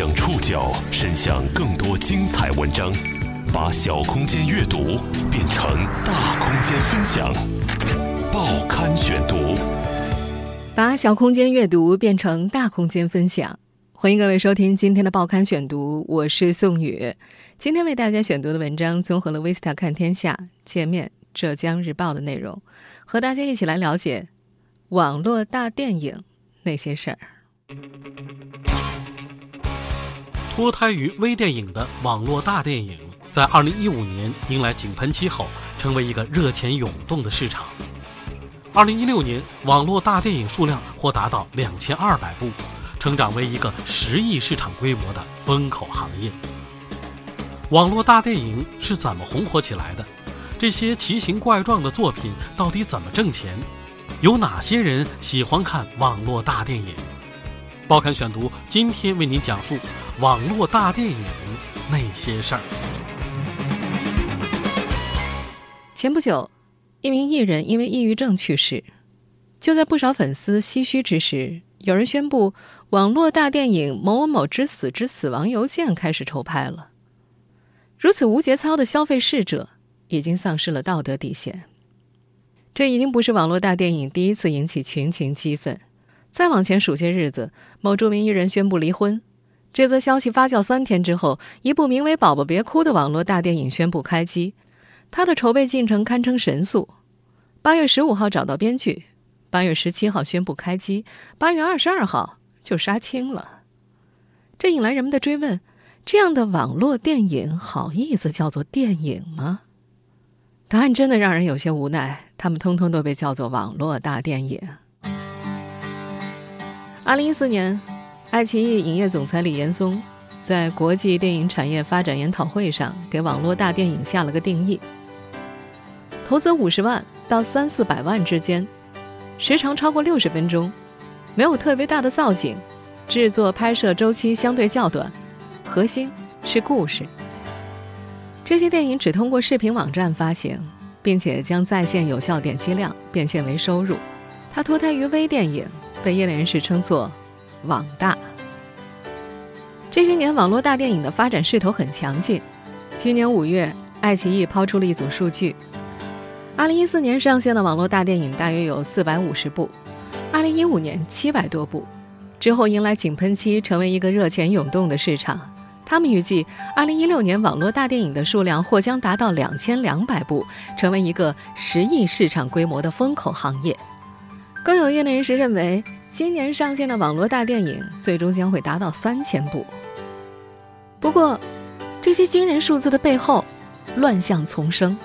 将触角伸向更多精彩文章，把小空间阅读变成大空间分享。报刊选读，把小空间阅读变成大空间分享。欢迎各位收听今天的报刊选读，我是宋宇。今天为大家选读的文章综合了《Vista 看天下》、界面、浙江日报的内容，和大家一起来了解网络大电影那些事儿。脱胎于微电影的网络大电影，在二零一五年迎来井喷期后，成为一个热钱涌动的市场。二零一六年，网络大电影数量或达到两千二百部，成长为一个十亿市场规模的风口行业。网络大电影是怎么红火起来的？这些奇形怪状的作品到底怎么挣钱？有哪些人喜欢看网络大电影？报刊选读今天为您讲述网络大电影那些事儿。前不久，一名艺人因为抑郁症去世。就在不少粉丝唏嘘之时，有人宣布网络大电影《某某某之死之死亡邮件》开始筹拍了。如此无节操的消费逝者，已经丧失了道德底线。这已经不是网络大电影第一次引起群情激愤。再往前数些日子，某著名艺人宣布离婚。这则消息发酵三天之后，一部名为《宝宝别哭》的网络大电影宣布开机。它的筹备进程堪称神速。八月十五号找到编剧，八月十七号宣布开机，八月二十二号就杀青了。这引来人们的追问：这样的网络电影好意思叫做电影吗？答案真的让人有些无奈，他们通通都被叫做网络大电影。二零一四年，爱奇艺影业总裁李岩松在国际电影产业发展研讨会上给网络大电影下了个定义：投资五十万到三四百万之间，时长超过六十分钟，没有特别大的造景，制作拍摄周期相对较短，核心是故事。这些电影只通过视频网站发行，并且将在线有效点击量变现为收入。它脱胎于微电影。被业内人士称作“网大”。这些年，网络大电影的发展势头很强劲。今年五月，爱奇艺抛出了一组数据：2014年上线的网络大电影大约有450部，2015年700多部，之后迎来井喷期，成为一个热钱涌动的市场。他们预计，2016年网络大电影的数量或将达到2200部，成为一个十亿市场规模的风口行业。更有业内人士认为，今年上线的网络大电影最终将会达到三千部。不过，这些惊人数字的背后，乱象丛生。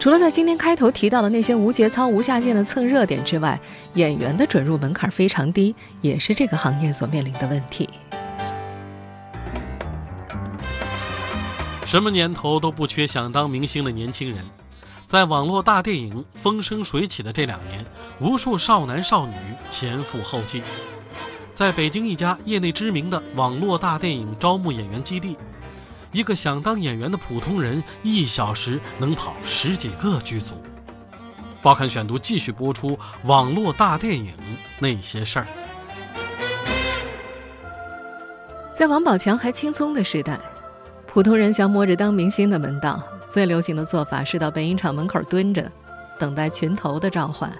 除了在今天开头提到的那些无节操、无下限的蹭热点之外，演员的准入门槛非常低，也是这个行业所面临的问题。什么年头都不缺想当明星的年轻人。在网络大电影风生水起的这两年，无数少男少女前赴后继。在北京一家业内知名的网络大电影招募演员基地，一个想当演员的普通人一小时能跑十几个剧组。报刊选读继续播出网络大电影那些事儿。在王宝强还青葱的时代，普通人想摸着当明星的门道。最流行的做法是到北影厂门口蹲着，等待群头的召唤。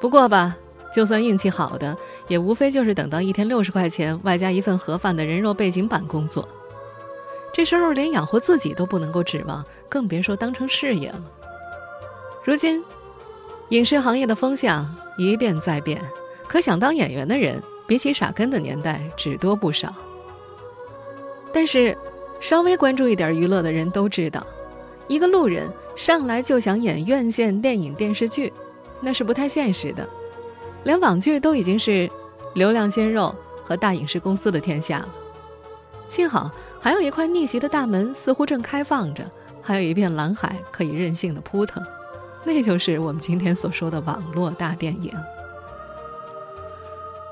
不过吧，就算运气好的，也无非就是等到一天六十块钱，外加一份盒饭的人肉背景板工作。这收入连养活自己都不能够指望，更别说当成事业了。如今，影视行业的风向一变再变，可想当演员的人，比起傻根的年代只多不少。但是，稍微关注一点娱乐的人都知道。一个路人上来就想演院线电影电视剧，那是不太现实的。连网剧都已经是流量鲜肉和大影视公司的天下了。幸好还有一块逆袭的大门似乎正开放着，还有一片蓝海可以任性的扑腾，那就是我们今天所说的网络大电影。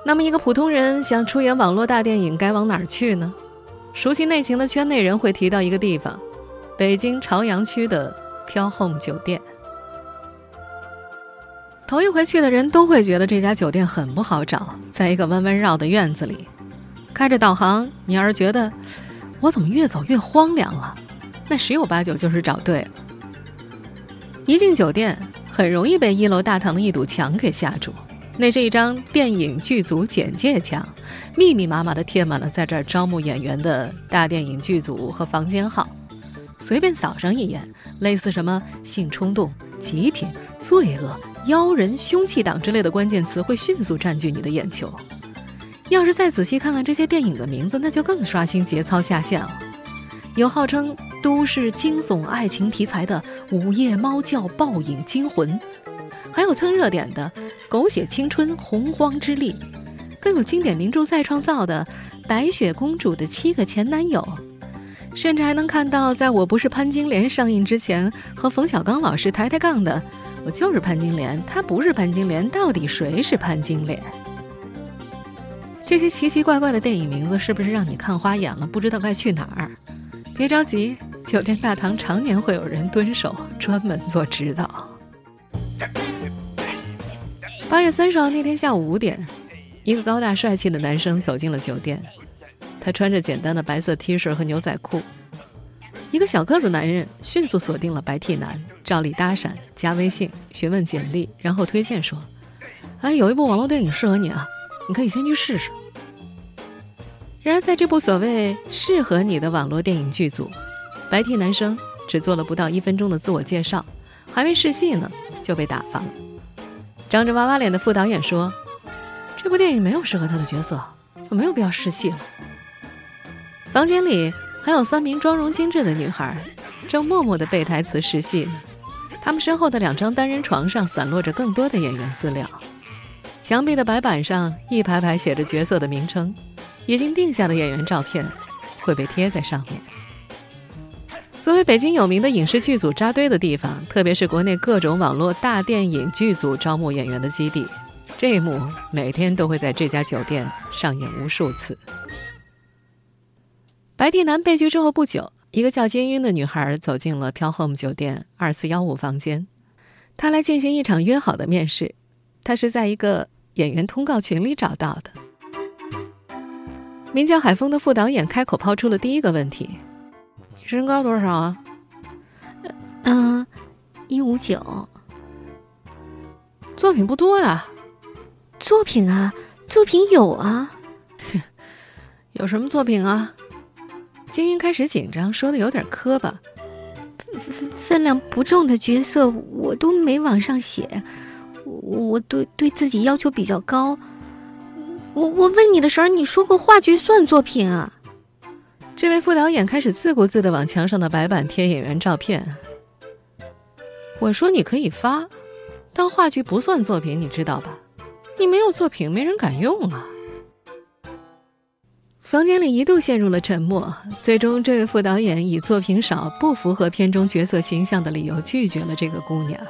那么，一个普通人想出演网络大电影，该往哪儿去呢？熟悉内情的圈内人会提到一个地方。北京朝阳区的飘 home 酒店，头一回去的人都会觉得这家酒店很不好找，在一个弯弯绕的院子里。开着导航，你要是觉得我怎么越走越荒凉了，那十有八九就是找对了。一进酒店，很容易被一楼大堂的一堵墙给吓住。那是一张电影剧组简介墙，密密麻麻的贴满了在这儿招募演员的大电影剧组和房间号。随便扫上一眼，类似什么性冲动、极品、罪恶、妖人、凶器党之类的关键词会迅速占据你的眼球。要是再仔细看看这些电影的名字，那就更刷新节操下线了。有号称都市惊悚爱情题材的《午夜猫叫暴影惊魂》，还有蹭热点的《狗血青春洪荒之力》，更有经典名著再创造的《白雪公主的七个前男友》，甚至还能看到在我不是潘金莲上映之前和冯小刚老师抬抬杠的“我就是潘金莲，他不是潘金莲，到底谁是潘金莲？”这些奇奇怪怪的电影名字是不是让你看花眼了？不知道该去哪儿？别着急，酒店大堂常年会有人蹲守，专门做指导。八月三十号那天下午五点，一个高大帅气的男生走进了酒店。他穿着简单的白色 T 恤和牛仔裤。一个小个子男人迅速锁定了白 T 男，照例搭讪、加微信、询问简历，然后推荐说：“哎，有一部网络电影适合你啊，你可以先去试试。”然而，在这部所谓适合你的网络电影剧组，白 T 男生只做了不到一分钟的自我介绍，还没试戏呢就被打发了。长着娃娃脸的副导演说：“这部电影没有适合他的角色，就没有必要试戏了。”房间里还有三名妆容精致的女孩，正默默地背台词试戏她。们身后的两张单人床上散落着更多的演员资料，墙壁的白板上一排排写着角色的名称。已经定下的演员照片会被贴在上面。作为北京有名的影视剧组扎堆的地方，特别是国内各种网络大电影剧组招募演员的基地，这一幕每天都会在这家酒店上演无数次。白帝男被拒之后不久，一个叫金晕的女孩走进了飘 home 酒店二四幺五房间，她来进行一场约好的面试，她是在一个演员通告群里找到的。名叫海峰的副导演开口抛出了第一个问题：“你身高多少啊？”“嗯，一五九。”“作品不多呀。”“作品啊，作品有啊。”“有什么作品啊？”金云开始紧张，说的有点磕巴。“分分量不重的角色我都没往上写，我对对自己要求比较高。”我我问你的时候，你说过话剧算作品啊？这位副导演开始自顾自的往墙上的白板贴演员照片。我说你可以发，但话剧不算作品，你知道吧？你没有作品，没人敢用啊。房间里一度陷入了沉默，最终这位副导演以作品少、不符合片中角色形象的理由拒绝了这个姑娘。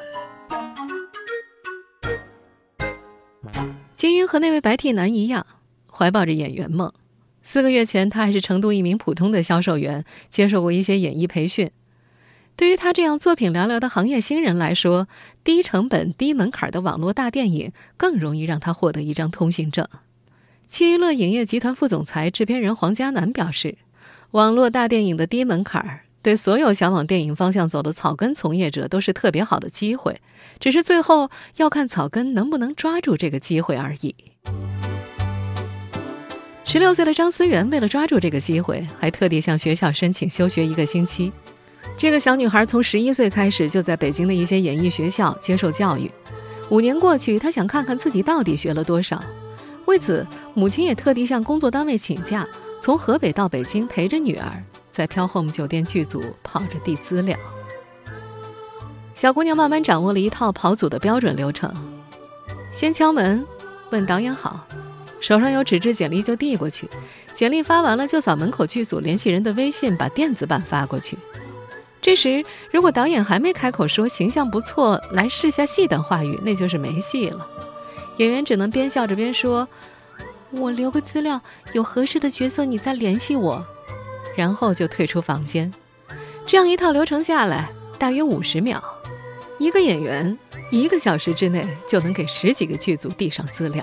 金云和那位白 T 男一样，怀抱着演员梦。四个月前，他还是成都一名普通的销售员，接受过一些演艺培训。对于他这样作品寥寥的行业新人来说，低成本、低门槛的网络大电影更容易让他获得一张通行证。七娱乐影业集团副总裁、制片人黄嘉南表示：“网络大电影的低门槛儿，对所有想往电影方向走的草根从业者都是特别好的机会。”只是最后要看草根能不能抓住这个机会而已。十六岁的张思源为了抓住这个机会，还特地向学校申请休学一个星期。这个小女孩从十一岁开始就在北京的一些演艺学校接受教育。五年过去，她想看看自己到底学了多少。为此，母亲也特地向工作单位请假，从河北到北京陪着女儿，在飘 home 酒店剧组跑着递资料。小姑娘慢慢掌握了一套跑组的标准流程：先敲门，问导演好，手上有纸质简历就递过去，简历发完了就扫门口剧组联系人的微信，把电子版发过去。这时，如果导演还没开口说形象不错，来试下戏等话语，那就是没戏了。演员只能边笑着边说：“我留个资料，有合适的角色你再联系我。”然后就退出房间。这样一套流程下来，大约五十秒。一个演员一个小时之内就能给十几个剧组递上资料。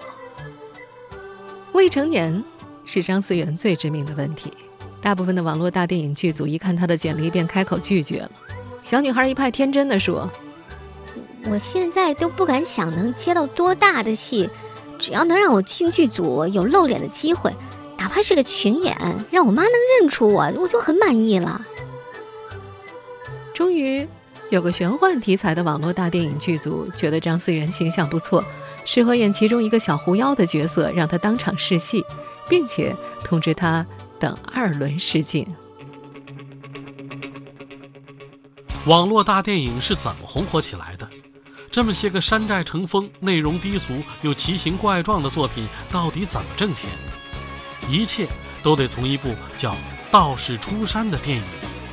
未成年是张思源最致命的问题。大部分的网络大电影剧组一看他的简历，便开口拒绝了。小女孩一派天真的说：“我现在都不敢想能接到多大的戏，只要能让我进剧组有露脸的机会，哪怕是个群演，让我妈能认出我，我就很满意了。”终于，有个玄幻题材的网络大电影剧组觉得张思源形象不错，适合演其中一个小狐妖的角色，让他当场试戏，并且通知他等二轮试镜。网络大电影是怎么红火起来的？这么些个山寨成风、内容低俗又奇形怪状的作品，到底怎么挣钱？一切都得从一部叫《道士出山》的电影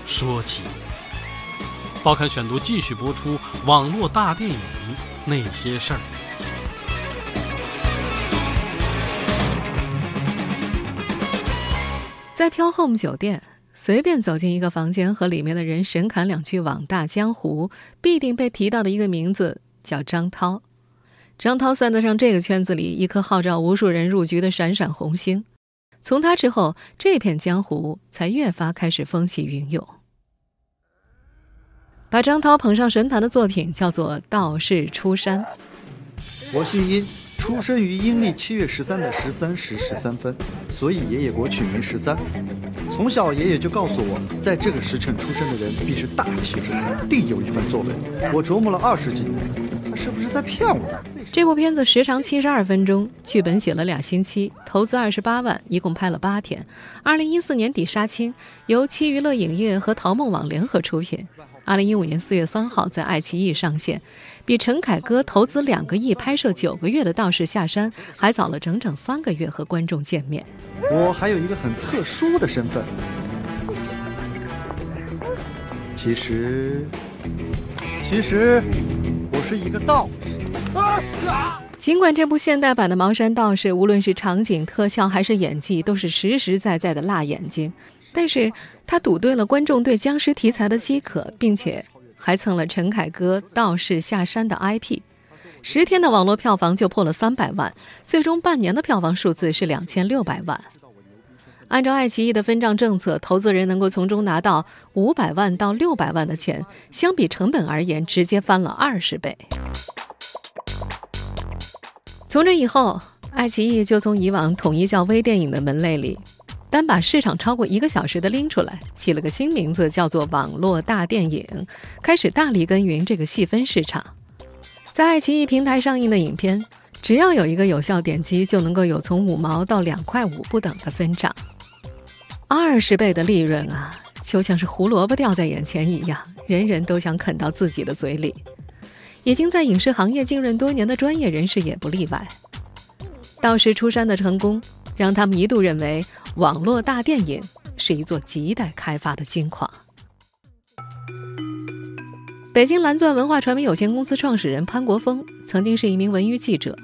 说起。报刊选读继续播出网络大电影那些事儿。在飘 home 酒店，随便走进一个房间，和里面的人神侃两句网大江湖，必定被提到的一个名字叫张涛。张涛算得上这个圈子里一颗号召无数人入局的闪闪红星。从他之后，这片江湖才越发开始风起云涌。把张涛捧上神坛的作品叫做《道士出山》。我姓殷，出生于阴历七月十三的十三时十三分，所以爷爷给我取名十三。从小爷爷就告诉我，在这个时辰出生的人必是大器之才，定有一番作为。我琢磨了二十几年，他是不是在骗我？这部片子时长七十二分钟，剧本写了俩星期，投资二十八万，一共拍了八天。二零一四年底杀青，由七娱乐影业和淘梦网联合出品。二零一五年四月三号在爱奇艺上线，比陈凯歌投资两个亿拍摄九个月的《道士下山》还早了整整三个月和观众见面。我还有一个很特殊的身份，其实，其实我是一个道士。尽管这部现代版的《茅山道士》无论是场景特效还是演技都是实实在在的辣眼睛。但是他赌对了观众对僵尸题材的饥渴，并且还蹭了陈凯歌《道士下山》的 IP，十天的网络票房就破了三百万，最终半年的票房数字是两千六百万。按照爱奇艺的分账政策，投资人能够从中拿到五百万到六百万的钱，相比成本而言，直接翻了二十倍。从这以后，爱奇艺就从以往统一叫微电影的门类里。单把市场超过一个小时的拎出来，起了个新名字，叫做“网络大电影”，开始大力耕耘这个细分市场。在爱奇艺平台上映的影片，只要有一个有效点击，就能够有从五毛到两块五不等的分账，二十倍的利润啊，就像是胡萝卜掉在眼前一样，人人都想啃到自己的嘴里。已经在影视行业浸润多年的专业人士也不例外。道士出山的成功，让他们一度认为。网络大电影是一座亟待开发的金矿。北京蓝钻文化传媒有限公司创始人潘国峰曾经是一名文娱记者。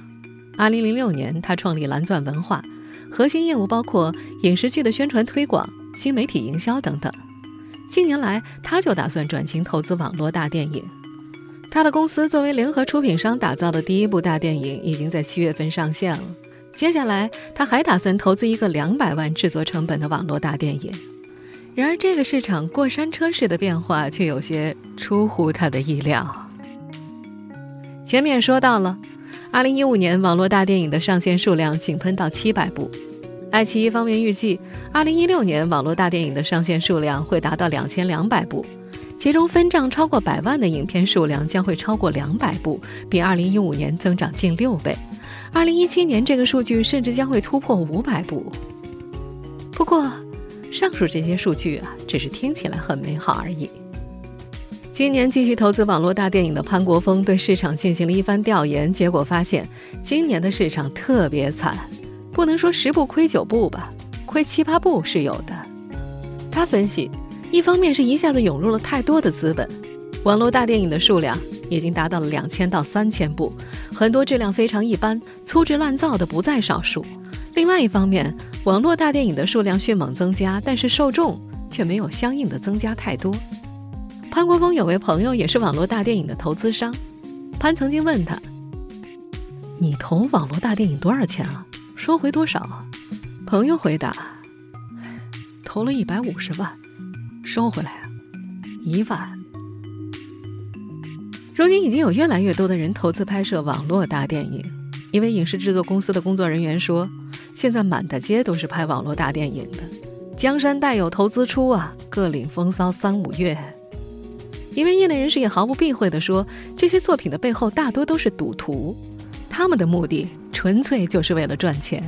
2006年，他创立蓝钻文化，核心业务包括影视剧的宣传推广、新媒体营销等等。近年来，他就打算转型投资网络大电影。他的公司作为联合出品商打造的第一部大电影，已经在七月份上线了。接下来，他还打算投资一个两百万制作成本的网络大电影。然而，这个市场过山车式的变化却有些出乎他的意料。前面说到了，二零一五年网络大电影的上线数量井喷到七百部。爱奇艺方面预计，二零一六年网络大电影的上线数量会达到两千两百部，其中分账超过百万的影片数量将会超过两百部，比二零一五年增长近六倍。二零一七年，这个数据甚至将会突破五百部。不过，上述这些数据啊，只是听起来很美好而已。今年继续投资网络大电影的潘国峰对市场进行了一番调研，结果发现今年的市场特别惨，不能说十步亏九部吧，亏七八部是有的。他分析，一方面是一下子涌入了太多的资本，网络大电影的数量。已经达到了两千到三千部，很多质量非常一般、粗制滥造的不在少数。另外一方面，网络大电影的数量迅猛增加，但是受众却没有相应的增加太多。潘国峰有位朋友也是网络大电影的投资商，潘曾经问他：“你投网络大电影多少钱啊？收回多少？”朋友回答：“投了一百五十万，收回来啊，一万。”如今已经有越来越多的人投资拍摄网络大电影，一位影视制作公司的工作人员说：“现在满大街都是拍网络大电影的，江山代有投资出啊，各领风骚三五月。”一位业内人士也毫不避讳地说：“这些作品的背后大多都是赌徒，他们的目的纯粹就是为了赚钱，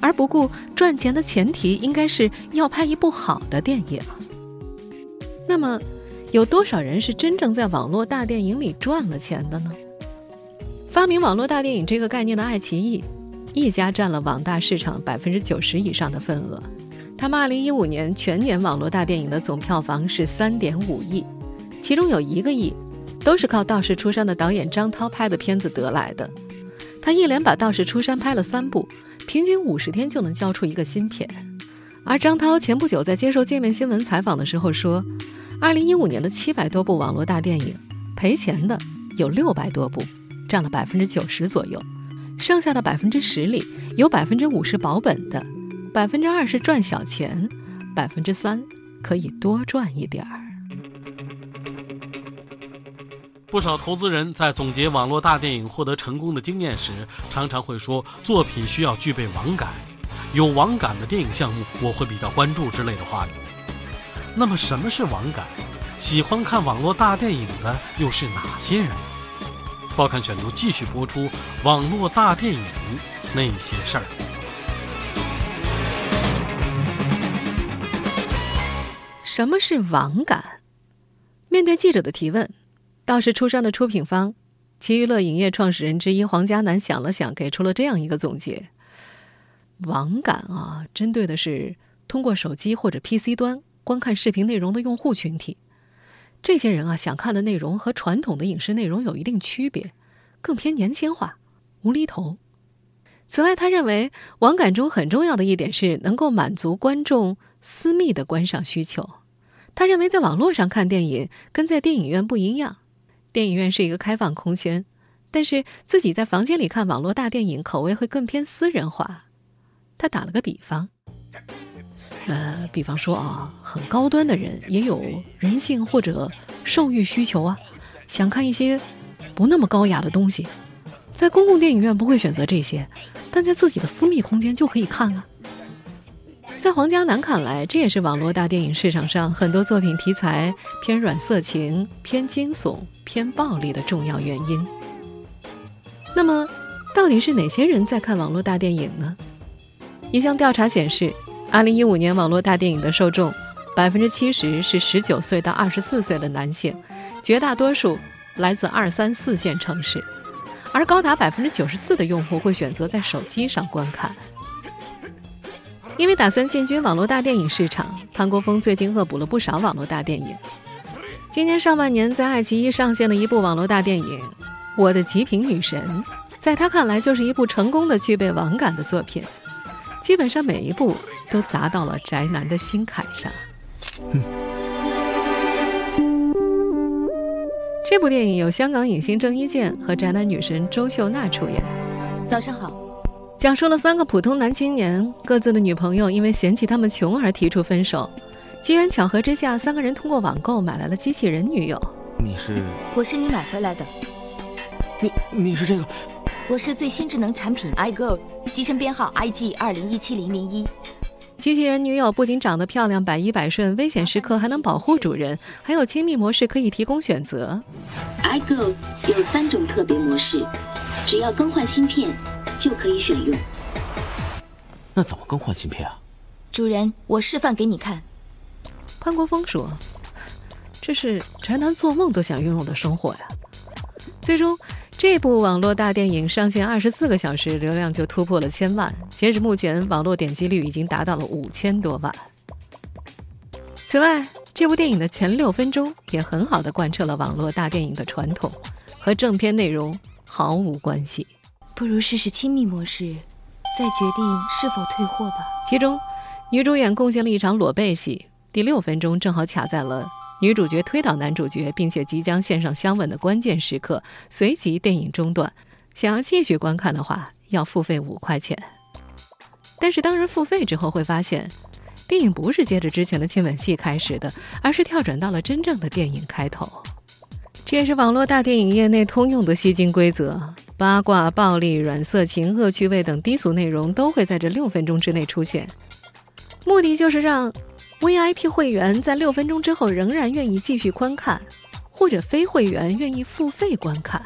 而不顾赚钱的前提应该是要拍一部好的电影。”那么。有多少人是真正在网络大电影里赚了钱的呢？发明网络大电影这个概念的爱奇艺，一家占了网大市场百分之九十以上的份额。他们二零一五年全年网络大电影的总票房是三点五亿，其中有一个亿都是靠《道士出山》的导演张涛拍的片子得来的。他一连把《道士出山》拍了三部，平均五十天就能交出一个新片。而张涛前不久在接受界面新闻采访的时候说。二零一五年的七百多部网络大电影，赔钱的有六百多部，占了百分之九十左右。剩下的百分之十里，有百分之五是保本的，百分之二是赚小钱，百分之三可以多赚一点儿。不少投资人在总结网络大电影获得成功的经验时，常常会说作品需要具备网感，有网感的电影项目我会比较关注之类的话语。那么什么是网感？喜欢看网络大电影的又是哪些人？报刊选读继续播出网络大电影那些事儿。什么是网感？面对记者的提问，《道士出山》的出品方奇娱乐影业创始人之一黄嘉南想了想，给出了这样一个总结：网感啊，针对的是通过手机或者 PC 端。观看视频内容的用户群体，这些人啊，想看的内容和传统的影视内容有一定区别，更偏年轻化、无厘头。此外，他认为网感中很重要的一点是能够满足观众私密的观赏需求。他认为，在网络上看电影跟在电影院不一样，电影院是一个开放空间，但是自己在房间里看网络大电影，口味会更偏私人化。他打了个比方。呃，比方说啊，很高端的人也有人性或者兽欲需求啊，想看一些不那么高雅的东西，在公共电影院不会选择这些，但在自己的私密空间就可以看啊。在黄嘉南看来，这也是网络大电影市场上很多作品题材偏软色情、偏惊悚、偏暴力的重要原因。那么，到底是哪些人在看网络大电影呢？一项调查显示。二零一五年网络大电影的受众，百分之七十是十九岁到二十四岁的男性，绝大多数来自二三四线城市，而高达百分之九十四的用户会选择在手机上观看。因为打算进军网络大电影市场，潘国峰最近恶补了不少网络大电影。今年上半年，在爱奇艺上线了一部网络大电影《我的极品女神》，在他看来，就是一部成功的具备网感的作品。基本上每一部都砸到了宅男的心坎上。这部电影由香港影星郑伊健和宅男女神周秀娜出演。早上好。讲述了三个普通男青年各自的女朋友因为嫌弃他们穷而提出分手。机缘巧合之下，三个人通过网购买来了机器人女友。你是？我是你买回来的。你你是这个？我是最新智能产品 iGirl，机身编号 IG 二零一七零零一。机器人女友不仅长得漂亮、百依百顺，危险时刻还能保护主人，还有亲密模式可以提供选择。iGirl 有三种特别模式，只要更换芯片就可以选用。那怎么更换芯片啊？主人，我示范给你看。潘国峰说：“这是宅男做梦都想拥有的生活呀！”最终。这部网络大电影上线二十四个小时，流量就突破了千万。截止目前，网络点击率已经达到了五千多万。此外，这部电影的前六分钟也很好的贯彻了网络大电影的传统，和正片内容毫无关系。不如试试亲密模式，再决定是否退货吧。其中，女主演贡献了一场裸背戏，第六分钟正好卡在了。女主角推倒男主角，并且即将献上香吻的关键时刻，随即电影中断。想要继续观看的话，要付费五块钱。但是当人付费之后，会发现，电影不是接着之前的亲吻戏开始的，而是跳转到了真正的电影开头。这也是网络大电影业内通用的吸金规则：八卦、暴力、软色情、恶趣味等低俗内容都会在这六分钟之内出现，目的就是让 VIP 会员在六分钟之后仍然愿意继续观看，或者非会员愿意付费观看。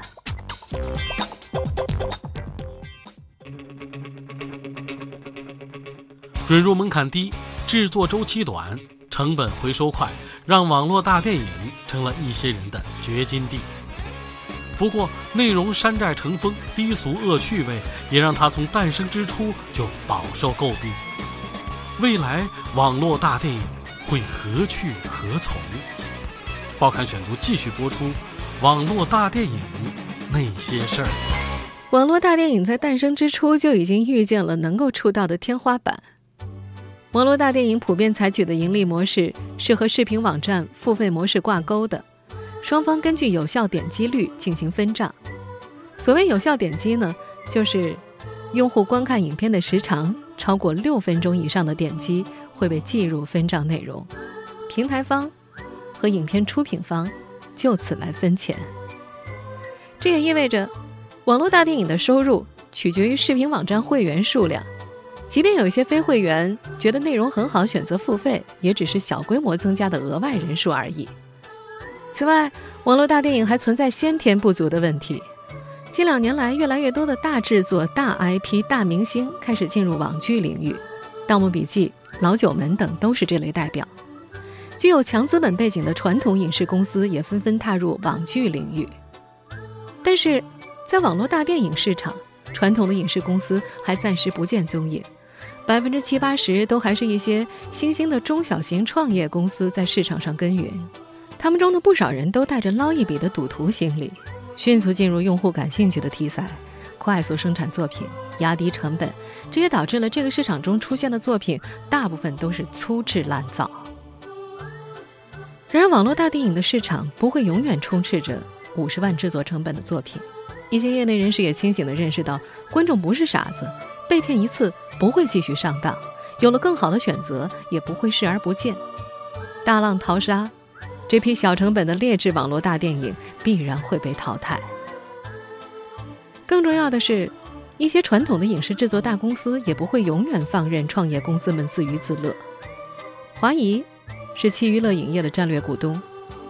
准入门槛低，制作周期短，成本回收快，让网络大电影成了一些人的掘金地。不过，内容山寨成风、低俗恶趣味，也让它从诞生之初就饱受诟病。未来网络大电影会何去何从？报刊选读继续播出：网络大电影那些事儿。网络大电影在诞生之初就已经预见了能够触到的天花板。网络大电影普遍采取的盈利模式是和视频网站付费模式挂钩的，双方根据有效点击率进行分账。所谓有效点击呢，就是用户观看影片的时长超过六分钟以上的点击会被计入分账内容，平台方和影片出品方就此来分钱。这也意味着，网络大电影的收入取决于视频网站会员数量。即便有一些非会员觉得内容很好，选择付费，也只是小规模增加的额外人数而已。此外，网络大电影还存在先天不足的问题。近两年来，越来越多的大制作、大 IP、大明星开始进入网剧领域，《盗墓笔记》《老九门》等都是这类代表。具有强资本背景的传统影视公司也纷纷踏入网剧领域。但是，在网络大电影市场，传统的影视公司还暂时不见踪影。百分之七八十都还是一些新兴的中小型创业公司在市场上耕耘，他们中的不少人都带着捞一笔的赌徒心理，迅速进入用户感兴趣的题材，快速生产作品，压低成本，这也导致了这个市场中出现的作品大部分都是粗制滥造。然而，网络大电影的市场不会永远充斥着五十万制作成本的作品，一些业内人士也清醒地认识到，观众不是傻子。被骗一次不会继续上当，有了更好的选择也不会视而不见。大浪淘沙，这批小成本的劣质网络大电影必然会被淘汰。更重要的是，一些传统的影视制作大公司也不会永远放任创业公司们自娱自乐。华谊是七娱乐影业的战略股东，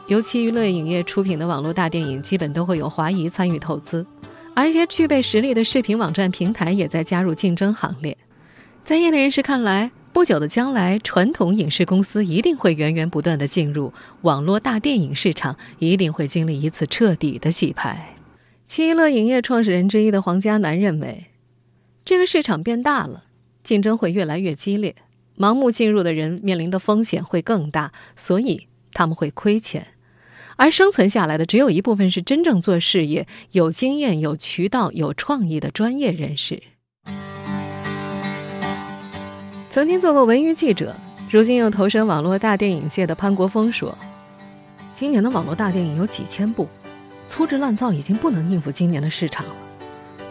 由七娱乐影业出品的网络大电影基本都会有华谊参与投资。而一些具备实力的视频网站平台也在加入竞争行列。在业内人士看来，不久的将来，传统影视公司一定会源源不断的进入网络大电影市场，一定会经历一次彻底的洗牌。七一乐影业创始人之一的黄嘉南认为，这个市场变大了，竞争会越来越激烈，盲目进入的人面临的风险会更大，所以他们会亏钱。而生存下来的只有一部分是真正做事业、有经验、有渠道、有创意的专业人士。曾经做过文娱记者，如今又投身网络大电影界的潘国峰说：“今年的网络大电影有几千部，粗制滥造已经不能应付今年的市场了。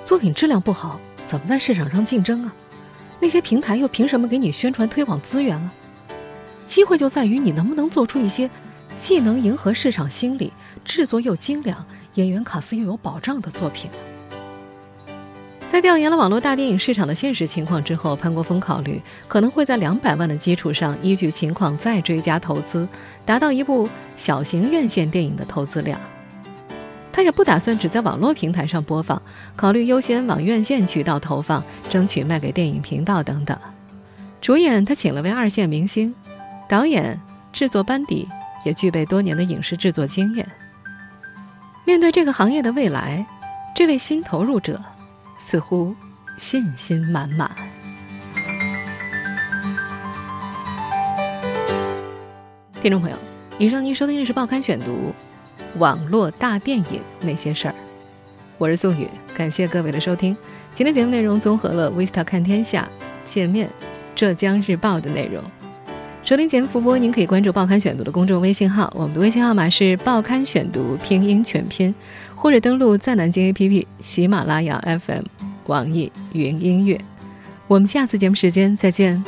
作品质量不好，怎么在市场上竞争啊？那些平台又凭什么给你宣传推广资源啊？机会就在于你能不能做出一些。”既能迎合市场心理，制作又精良，演员卡司又有保障的作品。在调研了网络大电影市场的现实情况之后，潘国峰考虑可能会在两百万的基础上，依据情况再追加投资，达到一部小型院线电影的投资量。他也不打算只在网络平台上播放，考虑优先往院线渠道投放，争取卖给电影频道等等。主演他请了位二线明星，导演、制作班底。也具备多年的影视制作经验。面对这个行业的未来，这位新投入者似乎信心满满。听众朋友，以上您收听的是《报刊选读》网络大电影那些事儿，我是宋宇，感谢各位的收听。今天节目内容综合了《Vista 看天下》、界面、浙江日报的内容。收听节目复播，您可以关注“报刊选读”的公众微信号，我们的微信号码是“报刊选读”拼音全拼，或者登录在南京 APP、喜马拉雅 FM、网易云音乐。我们下次节目时间再见。